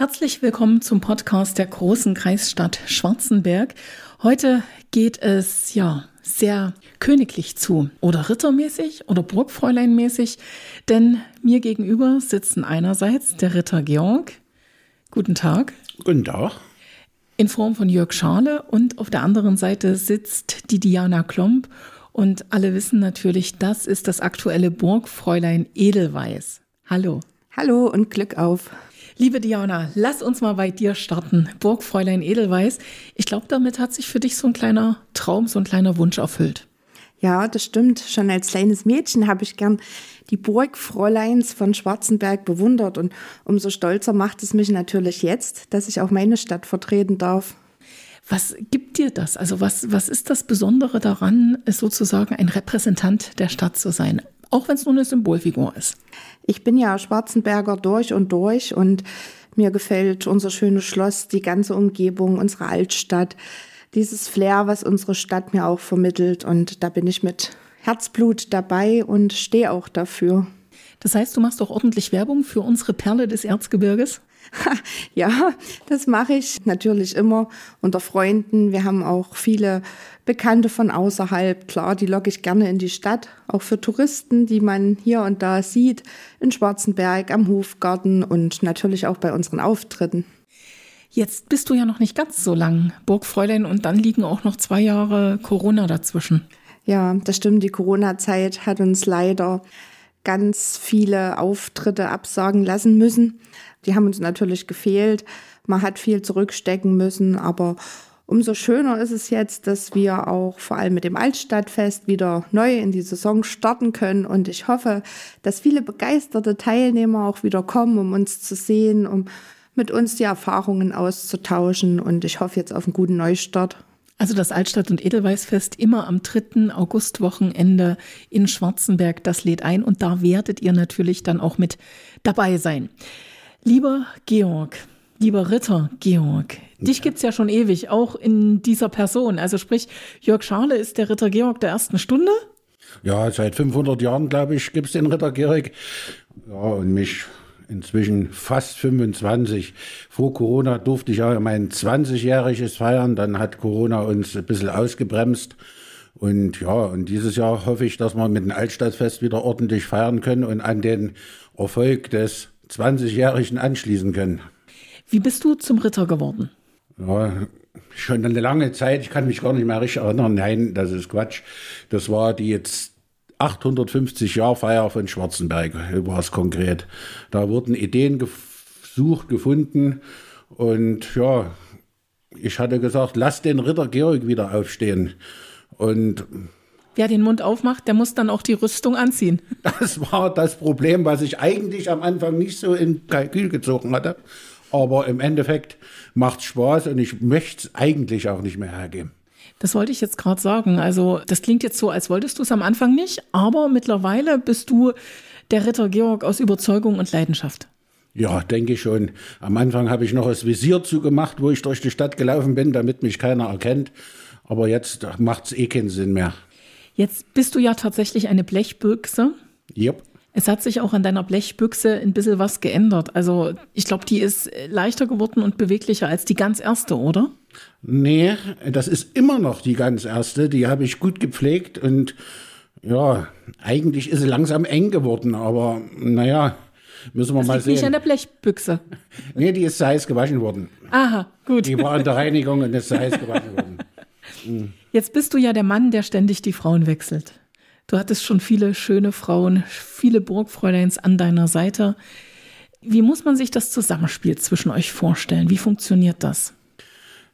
Herzlich willkommen zum Podcast der großen Kreisstadt Schwarzenberg. Heute geht es ja sehr königlich zu oder rittermäßig oder Burgfräuleinmäßig, denn mir gegenüber sitzen einerseits der Ritter Georg. Guten Tag. Guten Tag. In Form von Jörg Schale und auf der anderen Seite sitzt die Diana Klomp und alle wissen natürlich, das ist das aktuelle Burgfräulein Edelweiß. Hallo. Hallo und Glück auf. Liebe Diana, lass uns mal bei dir starten. Burgfräulein Edelweiß. Ich glaube, damit hat sich für dich so ein kleiner Traum, so ein kleiner Wunsch erfüllt. Ja, das stimmt. Schon als kleines Mädchen habe ich gern die Burgfräuleins von Schwarzenberg bewundert und umso stolzer macht es mich natürlich jetzt, dass ich auch meine Stadt vertreten darf. Was gibt dir das? Also was, was ist das Besondere daran, sozusagen ein Repräsentant der Stadt zu sein? Auch wenn es nur eine Symbolfigur ist. Ich bin ja Schwarzenberger durch und durch und mir gefällt unser schönes Schloss, die ganze Umgebung, unsere Altstadt, dieses Flair, was unsere Stadt mir auch vermittelt. Und da bin ich mit Herzblut dabei und stehe auch dafür. Das heißt, du machst auch ordentlich Werbung für unsere Perle des Erzgebirges? Ja, das mache ich natürlich immer unter Freunden. Wir haben auch viele Bekannte von außerhalb. Klar, die locke ich gerne in die Stadt, auch für Touristen, die man hier und da sieht, in Schwarzenberg, am Hofgarten und natürlich auch bei unseren Auftritten. Jetzt bist du ja noch nicht ganz so lang Burgfräulein und dann liegen auch noch zwei Jahre Corona dazwischen. Ja, das stimmt. Die Corona-Zeit hat uns leider ganz viele Auftritte absagen lassen müssen. Die haben uns natürlich gefehlt. Man hat viel zurückstecken müssen, aber umso schöner ist es jetzt, dass wir auch vor allem mit dem Altstadtfest wieder neu in die Saison starten können. Und ich hoffe, dass viele begeisterte Teilnehmer auch wieder kommen, um uns zu sehen, um mit uns die Erfahrungen auszutauschen. Und ich hoffe jetzt auf einen guten Neustart. Also das Altstadt- und Edelweißfest immer am 3. Augustwochenende in Schwarzenberg, das lädt ein und da werdet ihr natürlich dann auch mit dabei sein. Lieber Georg, lieber Ritter Georg, dich gibt's ja schon ewig, auch in dieser Person. Also sprich, Jörg Schale ist der Ritter Georg der ersten Stunde. Ja, seit 500 Jahren, glaube ich, gibt's den Ritter Georg. Ja, und mich inzwischen fast 25. Vor Corona durfte ich ja mein 20-jähriges feiern. Dann hat Corona uns ein bisschen ausgebremst. Und ja, und dieses Jahr hoffe ich, dass wir mit dem Altstadtfest wieder ordentlich feiern können und an den Erfolg des 20-Jährigen anschließen können. Wie bist du zum Ritter geworden? Ja, schon eine lange Zeit. Ich kann mich gar nicht mehr richtig erinnern. Nein, das ist Quatsch. Das war die jetzt 850 Jahr Feier von Schwarzenberg, war es konkret. Da wurden Ideen gesucht, gefunden und ja, ich hatte gesagt, lass den Ritter Georg wieder aufstehen. Und Wer den Mund aufmacht, der muss dann auch die Rüstung anziehen. Das war das Problem, was ich eigentlich am Anfang nicht so in Kalkül gezogen hatte. Aber im Endeffekt macht es Spaß und ich möchte es eigentlich auch nicht mehr hergeben. Das wollte ich jetzt gerade sagen. Also das klingt jetzt so, als wolltest du es am Anfang nicht, aber mittlerweile bist du der Ritter Georg aus Überzeugung und Leidenschaft. Ja, denke ich schon. Am Anfang habe ich noch das Visier zugemacht, wo ich durch die Stadt gelaufen bin, damit mich keiner erkennt. Aber jetzt macht es eh keinen Sinn mehr. Jetzt bist du ja tatsächlich eine Blechbüchse. Yep. Es hat sich auch an deiner Blechbüchse ein bisschen was geändert. Also ich glaube, die ist leichter geworden und beweglicher als die ganz erste, oder? Nee, das ist immer noch die ganz erste. Die habe ich gut gepflegt und ja, eigentlich ist sie langsam eng geworden, aber naja, müssen wir das mal liegt sehen. nicht an der Blechbüchse. Nee, die ist zu heiß gewaschen worden. Aha, gut. Die war in der Reinigung und ist zu heiß gewaschen worden. Jetzt bist du ja der Mann, der ständig die Frauen wechselt. Du hattest schon viele schöne Frauen, viele Burgfräuleins an deiner Seite. Wie muss man sich das Zusammenspiel zwischen euch vorstellen? Wie funktioniert das?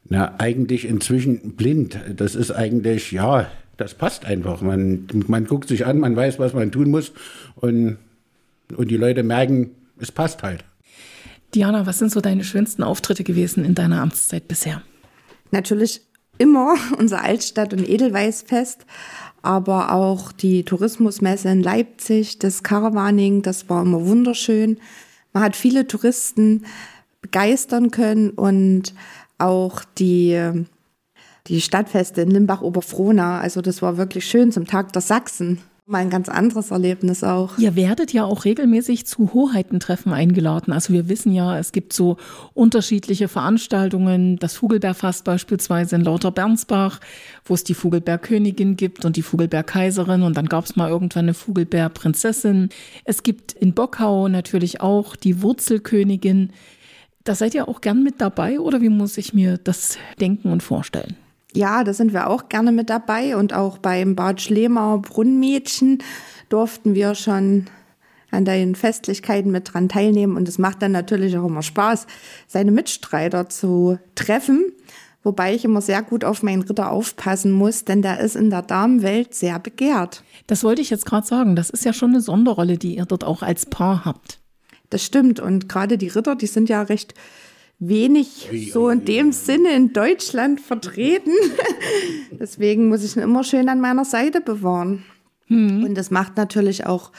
Na, eigentlich inzwischen blind. Das ist eigentlich, ja, das passt einfach. Man, man guckt sich an, man weiß, was man tun muss und, und die Leute merken, es passt halt. Diana, was sind so deine schönsten Auftritte gewesen in deiner Amtszeit bisher? Natürlich immer unser Altstadt- und Edelweißfest, aber auch die Tourismusmesse in Leipzig, das Caravaning, das war immer wunderschön. Man hat viele Touristen begeistern können und auch die, die Stadtfeste in Limbach-Oberfrohna. Also das war wirklich schön zum Tag der Sachsen. Mal ein ganz anderes Erlebnis auch. Ihr werdet ja auch regelmäßig zu Hoheitentreffen eingeladen. Also wir wissen ja, es gibt so unterschiedliche Veranstaltungen. Das Vogelbeerfast beispielsweise in Lauter-Bernsbach, wo es die Vogelbeerkönigin gibt und die Vogelbeerkaiserin. Und dann gab es mal irgendwann eine Vogelbeerprinzessin. Es gibt in Bockau natürlich auch die Wurzelkönigin. Da seid ihr auch gern mit dabei oder wie muss ich mir das denken und vorstellen? Ja, da sind wir auch gerne mit dabei und auch beim Bad Schlemauer Brunnenmädchen durften wir schon an den Festlichkeiten mit dran teilnehmen und es macht dann natürlich auch immer Spaß, seine Mitstreiter zu treffen. Wobei ich immer sehr gut auf meinen Ritter aufpassen muss, denn der ist in der Damenwelt sehr begehrt. Das wollte ich jetzt gerade sagen. Das ist ja schon eine Sonderrolle, die ihr dort auch als Paar habt. Das stimmt. Und gerade die Ritter, die sind ja recht wenig so in dem Sinne in Deutschland vertreten. Deswegen muss ich ihn immer schön an meiner Seite bewahren. Hm. Und es macht natürlich auch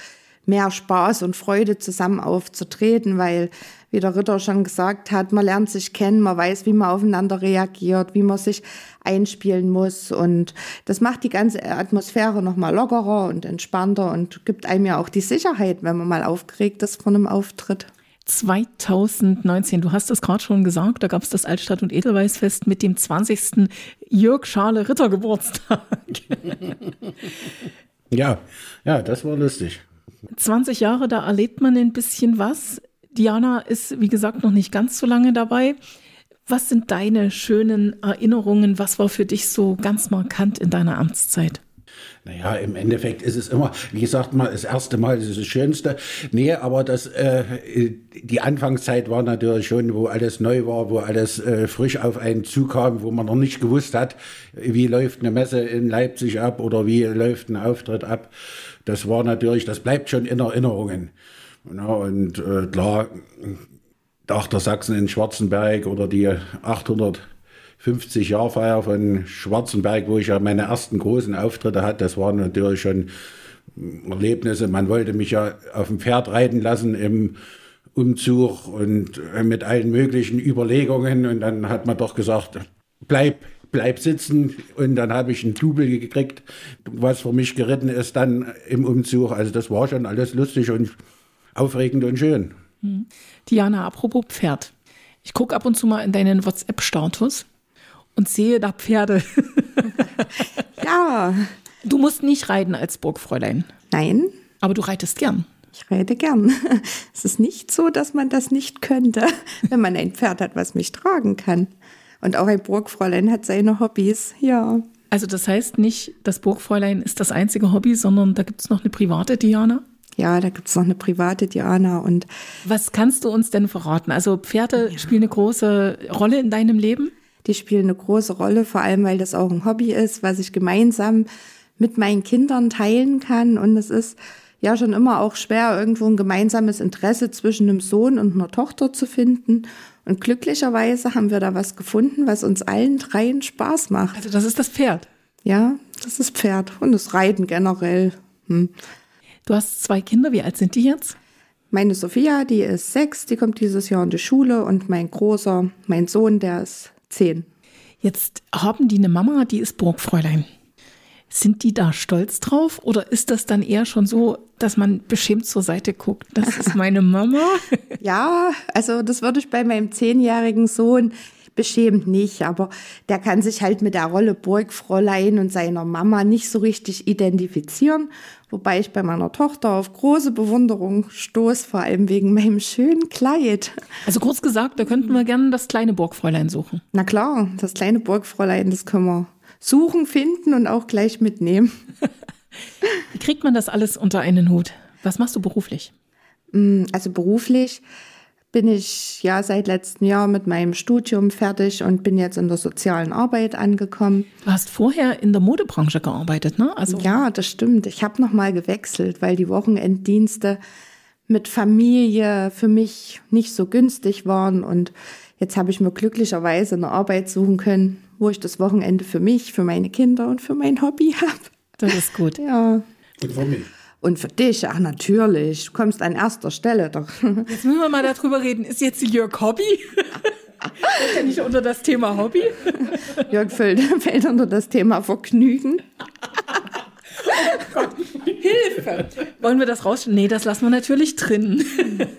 mehr Spaß und Freude, zusammen aufzutreten, weil, wie der Ritter schon gesagt hat, man lernt sich kennen, man weiß, wie man aufeinander reagiert, wie man sich einspielen muss. Und das macht die ganze Atmosphäre nochmal lockerer und entspannter und gibt einem ja auch die Sicherheit, wenn man mal aufgeregt ist von einem Auftritt. 2019, du hast es gerade schon gesagt, da gab es das Altstadt- und Edelweißfest mit dem 20. Jörg Schale Ritter Geburtstag. ja, ja, das war lustig. 20 Jahre, da erlebt man ein bisschen was. Diana ist, wie gesagt, noch nicht ganz so lange dabei. Was sind deine schönen Erinnerungen? Was war für dich so ganz markant in deiner Amtszeit? Naja, im Endeffekt ist es immer, wie gesagt, mal das erste Mal ist das Schönste. Nee, aber das, äh, die Anfangszeit war natürlich schon, wo alles neu war, wo alles äh, frisch auf einen zukam, wo man noch nicht gewusst hat, wie läuft eine Messe in Leipzig ab oder wie läuft ein Auftritt ab. Das war natürlich, das bleibt schon in Erinnerungen. Ja, und äh, klar, Dachter Sachsen in Schwarzenberg oder die 800 50-Jahr-Feier von Schwarzenberg, wo ich ja meine ersten großen Auftritte hatte. Das waren natürlich schon Erlebnisse. Man wollte mich ja auf dem Pferd reiten lassen im Umzug und mit allen möglichen Überlegungen. Und dann hat man doch gesagt, bleib, bleib sitzen. Und dann habe ich einen Double gekriegt, was für mich geritten ist dann im Umzug. Also das war schon alles lustig und aufregend und schön. Hm. Diana, apropos Pferd. Ich gucke ab und zu mal in deinen WhatsApp-Status und sehe da Pferde. ja. Du musst nicht reiten als Burgfräulein. Nein. Aber du reitest gern. Ich reite gern. Es ist nicht so, dass man das nicht könnte, wenn man ein Pferd hat, was mich tragen kann. Und auch ein Burgfräulein hat seine Hobbys, ja. Also das heißt nicht, das Burgfräulein ist das einzige Hobby, sondern da gibt es noch eine private Diana? Ja, da gibt es noch eine private Diana und. Was kannst du uns denn verraten? Also Pferde ja. spielen eine große Rolle in deinem Leben? Die spielen eine große Rolle, vor allem weil das auch ein Hobby ist, was ich gemeinsam mit meinen Kindern teilen kann. Und es ist ja schon immer auch schwer, irgendwo ein gemeinsames Interesse zwischen einem Sohn und einer Tochter zu finden. Und glücklicherweise haben wir da was gefunden, was uns allen dreien Spaß macht. Also das ist das Pferd. Ja, das ist Pferd und das Reiten generell. Hm. Du hast zwei Kinder, wie alt sind die jetzt? Meine Sophia, die ist sechs, die kommt dieses Jahr in die Schule und mein großer, mein Sohn, der ist zehn. Jetzt haben die eine Mama, die ist Burgfräulein. Sind die da stolz drauf oder ist das dann eher schon so, dass man beschämt zur Seite guckt? Das ist meine Mama. ja, also das würde ich bei meinem zehnjährigen Sohn beschämt nicht, aber der kann sich halt mit der Rolle Burgfräulein und seiner Mama nicht so richtig identifizieren, wobei ich bei meiner Tochter auf große Bewunderung stoß, vor allem wegen meinem schönen Kleid. Also kurz gesagt, da könnten wir gerne das kleine Burgfräulein suchen. Na klar, das kleine Burgfräulein, das können wir suchen, finden und auch gleich mitnehmen. Wie kriegt man das alles unter einen Hut? Was machst du beruflich? Mm, also beruflich bin ich ja seit letztem Jahr mit meinem Studium fertig und bin jetzt in der sozialen Arbeit angekommen. Du hast vorher in der Modebranche gearbeitet, ne? Also ja, das stimmt. Ich habe noch mal gewechselt, weil die Wochenenddienste mit Familie für mich nicht so günstig waren und jetzt habe ich mir glücklicherweise eine Arbeit suchen können, wo ich das Wochenende für mich, für meine Kinder und für mein Hobby habe. Das ist gut. Ja. Und für mich. Und für dich, ach natürlich, du kommst an erster Stelle doch. Jetzt müssen wir mal darüber reden, ist jetzt Jörg Hobby? Fällt ja nicht unter das Thema Hobby? Jörg fällt, fällt unter das Thema Vergnügen. Hilfe! Wollen wir das raus? Nee, das lassen wir natürlich drin.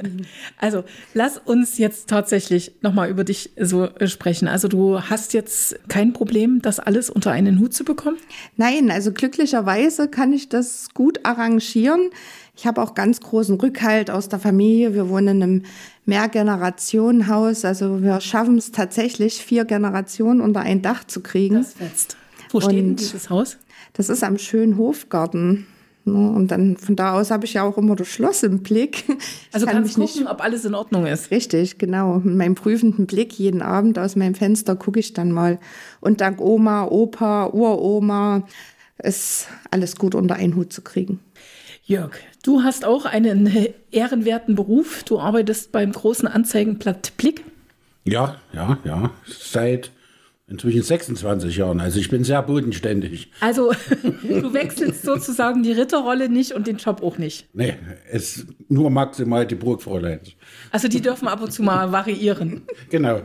also, lass uns jetzt tatsächlich nochmal über dich so äh, sprechen. Also, du hast jetzt kein Problem, das alles unter einen Hut zu bekommen? Nein, also glücklicherweise kann ich das gut arrangieren. Ich habe auch ganz großen Rückhalt aus der Familie. Wir wohnen in einem Mehrgenerationenhaus. Also wir schaffen es tatsächlich, vier Generationen unter ein Dach zu kriegen. Das fetzt. Wo steht denn dieses Haus? Das ist am schönen Hofgarten. Ne? Und dann von da aus habe ich ja auch immer das Schloss im Blick. Ich also kann kannst gucken, nicht, ob alles in Ordnung ist. Richtig, genau. Mit meinem prüfenden Blick jeden Abend aus meinem Fenster gucke ich dann mal. Und dank Oma, Opa, Uroma ist alles gut unter einen Hut zu kriegen. Jörg, du hast auch einen ehrenwerten Beruf. Du arbeitest beim großen Anzeigenblatt Blick. Ja, ja, ja. Seit Inzwischen 26 Jahren. Also ich bin sehr bodenständig. Also du wechselst sozusagen die Ritterrolle nicht und den Job auch nicht. Nee, es nur maximal die Burgfräuleins. Also die dürfen ab und zu mal variieren. Genau.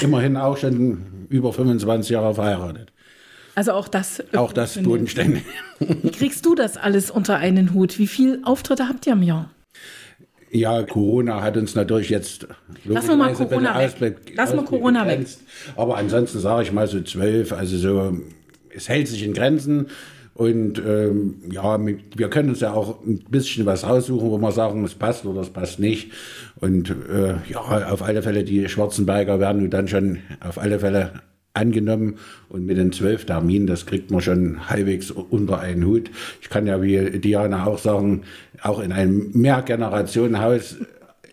Immerhin auch schon über 25 Jahre verheiratet. Also auch das. Auch das bodenständig. Wie kriegst du das alles unter einen Hut? Wie viele Auftritte habt ihr im Jahr? Ja, Corona hat uns natürlich jetzt Lass mal Corona weg. Lass mal Corona weg. Aber ansonsten sage ich mal so zwölf, also so, es hält sich in Grenzen. Und ähm, ja, wir können uns ja auch ein bisschen was raussuchen, wo wir sagen, es passt oder es passt nicht. Und äh, ja, auf alle Fälle, die Schwarzenberger werden dann schon auf alle Fälle angenommen und mit den zwölf Terminen, das kriegt man schon halbwegs unter einen Hut. Ich kann ja wie Diana auch sagen, auch in einem Mehrgenerationenhaus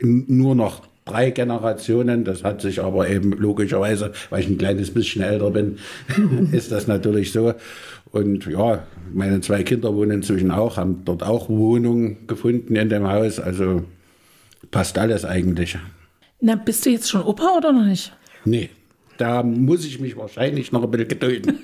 nur noch drei Generationen. Das hat sich aber eben logischerweise, weil ich ein kleines bisschen älter bin, ist das natürlich so. Und ja, meine zwei Kinder wohnen inzwischen auch, haben dort auch Wohnungen gefunden in dem Haus. Also passt alles eigentlich. Na, bist du jetzt schon Opa oder noch nicht? Nee, da muss ich mich wahrscheinlich noch ein bisschen gedulden.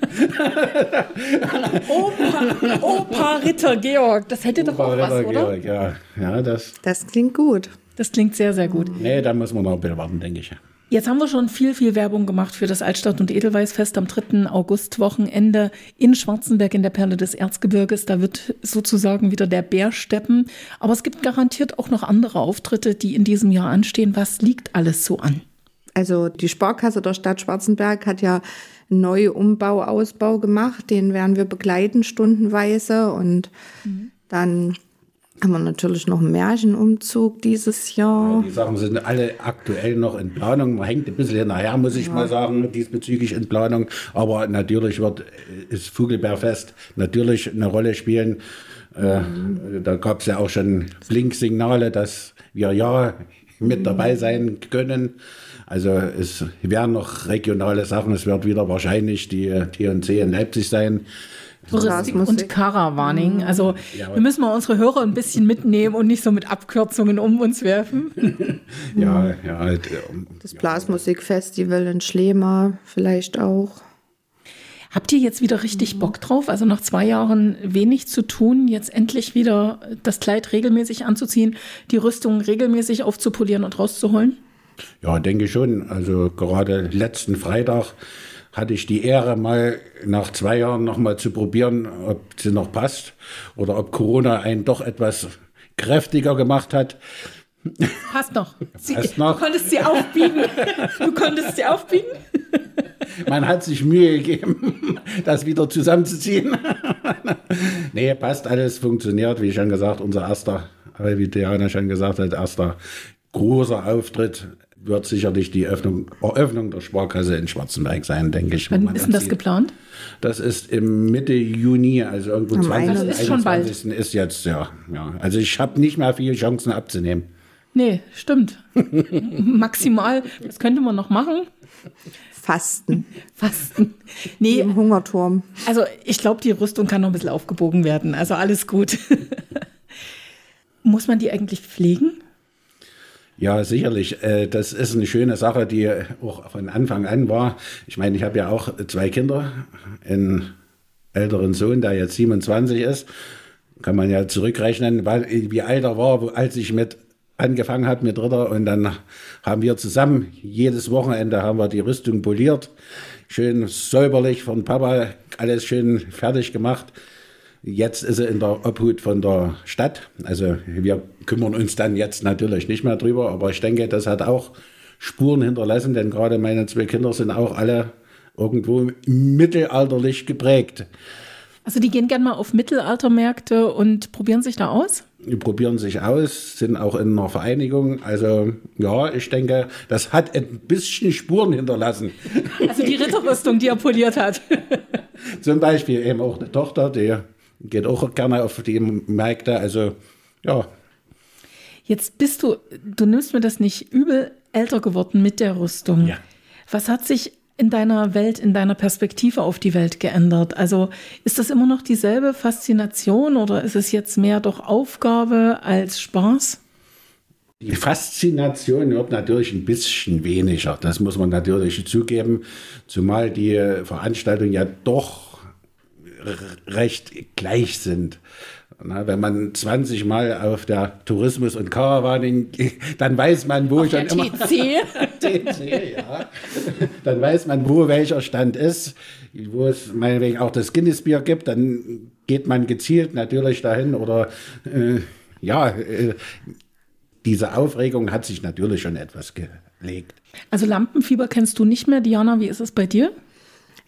Opa, Opa Ritter Georg, das hätte Opa doch auch Ritter was, oder? Georg, ja. ja das, das klingt gut. Das klingt sehr, sehr gut. Nee, da muss man noch ein bisschen warten, denke ich. Jetzt haben wir schon viel, viel Werbung gemacht für das Altstadt- und Edelweißfest am 3. August-Wochenende in Schwarzenberg in der Perle des Erzgebirges. Da wird sozusagen wieder der Bär steppen. Aber es gibt garantiert auch noch andere Auftritte, die in diesem Jahr anstehen. Was liegt alles so an? Also die Sparkasse der Stadt Schwarzenberg hat ja einen neuen Umbau, Ausbau gemacht. Den werden wir begleiten stundenweise. Und mhm. dann haben wir natürlich noch einen Märchenumzug dieses Jahr. Ja, die Sachen sind alle aktuell noch in Planung. Man hängt ein bisschen hinterher, muss ich ja. mal sagen, diesbezüglich in Planung. Aber natürlich wird das Vogelbeerfest natürlich eine Rolle spielen. Mhm. da gab es ja auch schon Blinksignale, dass wir ja mit dabei sein können. Also es werden noch regionale Sachen. Es wird wieder wahrscheinlich die TNC in Leipzig sein. Touristik und Caravaning. Mhm. Also ja, wir müssen mal unsere Hörer ein bisschen mitnehmen und nicht so mit Abkürzungen um uns werfen. ja, ja. Halt, das Blasmusikfestival in Schlema vielleicht auch. Habt ihr jetzt wieder richtig Bock drauf? Also nach zwei Jahren wenig zu tun, jetzt endlich wieder das Kleid regelmäßig anzuziehen, die Rüstung regelmäßig aufzupolieren und rauszuholen? Ja, denke schon. Also gerade letzten Freitag hatte ich die Ehre, mal nach zwei Jahren noch mal zu probieren, ob sie noch passt oder ob Corona einen doch etwas kräftiger gemacht hat. Passt noch. Sie, Passt noch. Du konntest sie aufbiegen. Du konntest sie aufbiegen. Man hat sich Mühe gegeben, das wieder zusammenzuziehen. nee, passt alles, funktioniert, wie schon gesagt, unser erster, wie Diana schon gesagt hat, erster großer Auftritt wird sicherlich die Öffnung, Eröffnung der Sparkasse in Schwarzenberg sein, denke ich. Wann ist denn das geplant? Das ist im Mitte Juni, also irgendwo Am 20. Also ist schon bald. ist jetzt, ja. ja. Also ich habe nicht mehr viele Chancen abzunehmen. Nee, stimmt. Maximal, das könnte man noch machen. Fasten. Fasten. Nee. Im Hungerturm. Also ich glaube, die Rüstung kann noch ein bisschen aufgebogen werden. Also alles gut. Muss man die eigentlich pflegen? Ja, sicherlich. Äh, das ist eine schöne Sache, die auch von Anfang an war. Ich meine, ich habe ja auch zwei Kinder, einen älteren Sohn, der jetzt 27 ist. Kann man ja zurückrechnen, wie alt er war, als ich mit angefangen habe mit Ritter. Und dann haben wir zusammen, jedes Wochenende haben wir die Rüstung poliert. Schön säuberlich von Papa, alles schön fertig gemacht. Jetzt ist er in der Obhut von der Stadt. Also wir kümmern uns dann jetzt natürlich nicht mehr drüber, aber ich denke, das hat auch Spuren hinterlassen, denn gerade meine zwei Kinder sind auch alle irgendwo mittelalterlich geprägt. Also die gehen gerne mal auf Mittelaltermärkte und probieren sich da aus? Die probieren sich aus, sind auch in einer Vereinigung. Also ja, ich denke, das hat ein bisschen Spuren hinterlassen. Also die Ritterrüstung, die er poliert hat. Zum Beispiel eben auch eine Tochter, die geht auch gerne auf die Märkte. Also ja. Jetzt bist du, du nimmst mir das nicht übel, älter geworden mit der Rüstung. Ja. Was hat sich in deiner Welt, in deiner Perspektive auf die Welt geändert? Also ist das immer noch dieselbe Faszination oder ist es jetzt mehr doch Aufgabe als Spaß? Die Faszination wird natürlich ein bisschen weniger, das muss man natürlich zugeben, zumal die Veranstaltungen ja doch recht gleich sind. Na, wenn man 20 Mal auf der Tourismus- und Karawanin, dann weiß man, wo Auf schon der immer. TC. TC, ja. Dann weiß man, wo welcher Stand ist, wo es meinetwegen auch das Guinness-Bier gibt, dann geht man gezielt natürlich dahin oder äh, ja, äh, diese Aufregung hat sich natürlich schon etwas gelegt. Also Lampenfieber kennst du nicht mehr, Diana. Wie ist es bei dir?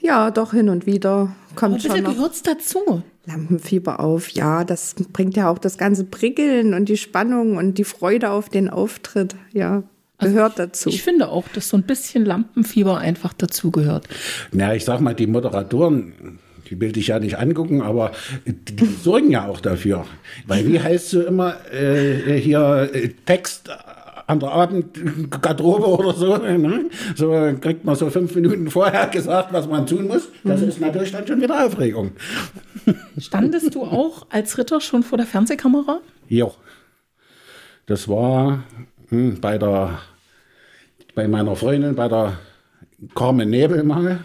Ja, doch hin und wieder kommt Aber bitte schon noch gehört's dazu. Lampenfieber auf. Ja, das bringt ja auch das ganze Prickeln und die Spannung und die Freude auf den Auftritt. Ja, gehört dazu. Ich finde auch, dass so ein bisschen Lampenfieber einfach dazugehört. Na, ich sag mal, die Moderatoren, die will ich ja nicht angucken, aber die sorgen ja auch dafür. Weil wie heißt so immer äh, hier äh, Text an der Abendgarderobe oder so, ne? so kriegt man so fünf Minuten vorher gesagt, was man tun muss. Das ist natürlich dann schon wieder Aufregung. Standest du auch als Ritter schon vor der Fernsehkamera? Ja, das war hm, bei der bei meiner Freundin, bei der Carmen Nebelmange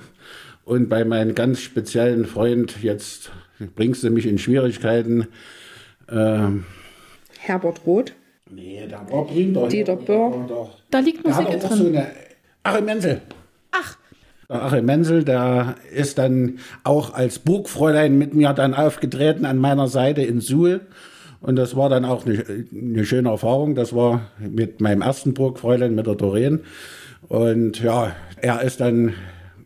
und bei meinem ganz speziellen Freund, jetzt bringst du mich in Schwierigkeiten. Ähm, Herbert Roth. Nee, der war Brüder. Dieter Böhr. Da liegt der Musik hat auch drin. so eine Achim Menzel. Ach, Der Achim Menzel, der ist dann auch als Burgfräulein mit mir dann aufgetreten an meiner Seite in Suhl. Und das war dann auch eine, eine schöne Erfahrung. Das war mit meinem ersten Burgfräulein, mit der Doreen. Und ja, er ist dann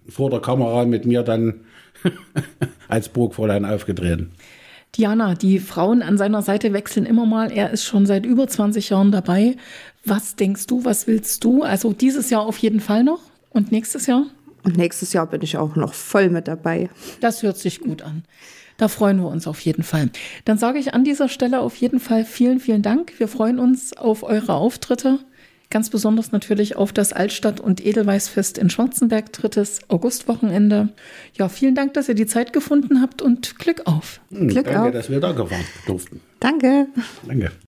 vor der Kamera mit mir dann als Burgfräulein aufgetreten. Diana, die Frauen an seiner Seite wechseln immer mal. Er ist schon seit über 20 Jahren dabei. Was denkst du, was willst du? Also dieses Jahr auf jeden Fall noch und nächstes Jahr? Und nächstes Jahr bin ich auch noch voll mit dabei. Das hört sich gut an. Da freuen wir uns auf jeden Fall. Dann sage ich an dieser Stelle auf jeden Fall vielen, vielen Dank. Wir freuen uns auf eure Auftritte. Ganz besonders natürlich auf das Altstadt- und Edelweißfest in Schwarzenberg, drittes Augustwochenende. Ja, vielen Dank, dass ihr die Zeit gefunden habt und Glück auf. Hm, Glück danke, auf. dass wir da gefahren durften. Danke. Danke.